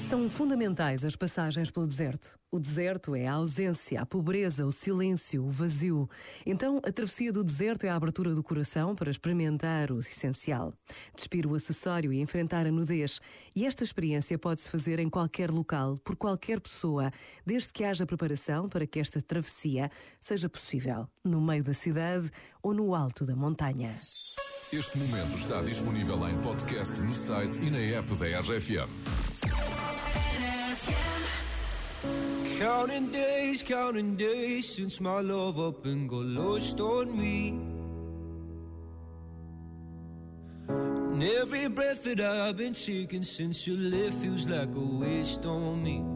São fundamentais as passagens pelo deserto. O deserto é a ausência, a pobreza, o silêncio, o vazio. Então, a travessia do deserto é a abertura do coração para experimentar o essencial. Despir o acessório e enfrentar a nudez. E esta experiência pode-se fazer em qualquer local, por qualquer pessoa, desde que haja preparação para que esta travessia seja possível, no meio da cidade ou no alto da montanha. Este momento está disponível em podcast no site e na app da RFM. Counting days, counting days since my love up and got lost on me. And every breath that I've been taking since you left feels like a waste on me.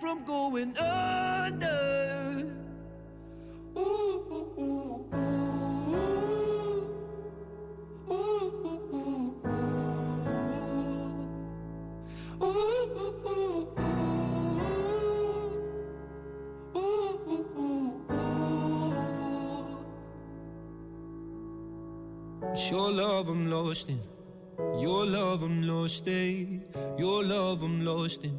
from going under. Ooh, ooh, ooh, ooh. Ooh, ooh, ooh, ooh. Ooh, ooh, your love I'm lost in. Your love I'm lost in, your love I'm lost in,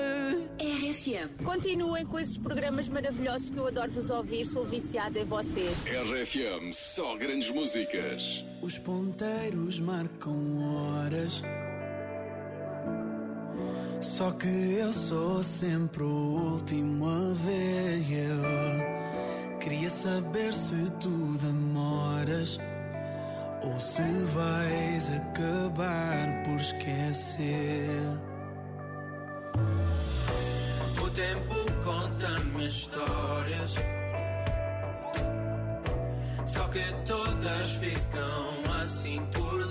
RFM. Continuem com esses programas maravilhosos que eu adoro vos ouvir, sou viciada em vocês. RFM, só grandes músicas. Os ponteiros marcam horas. Só que eu sou sempre o último a ver. Eu queria saber se tu demoras ou se vais acabar por esquecer. Tempo conta-me histórias. Só que todas ficam assim por ler.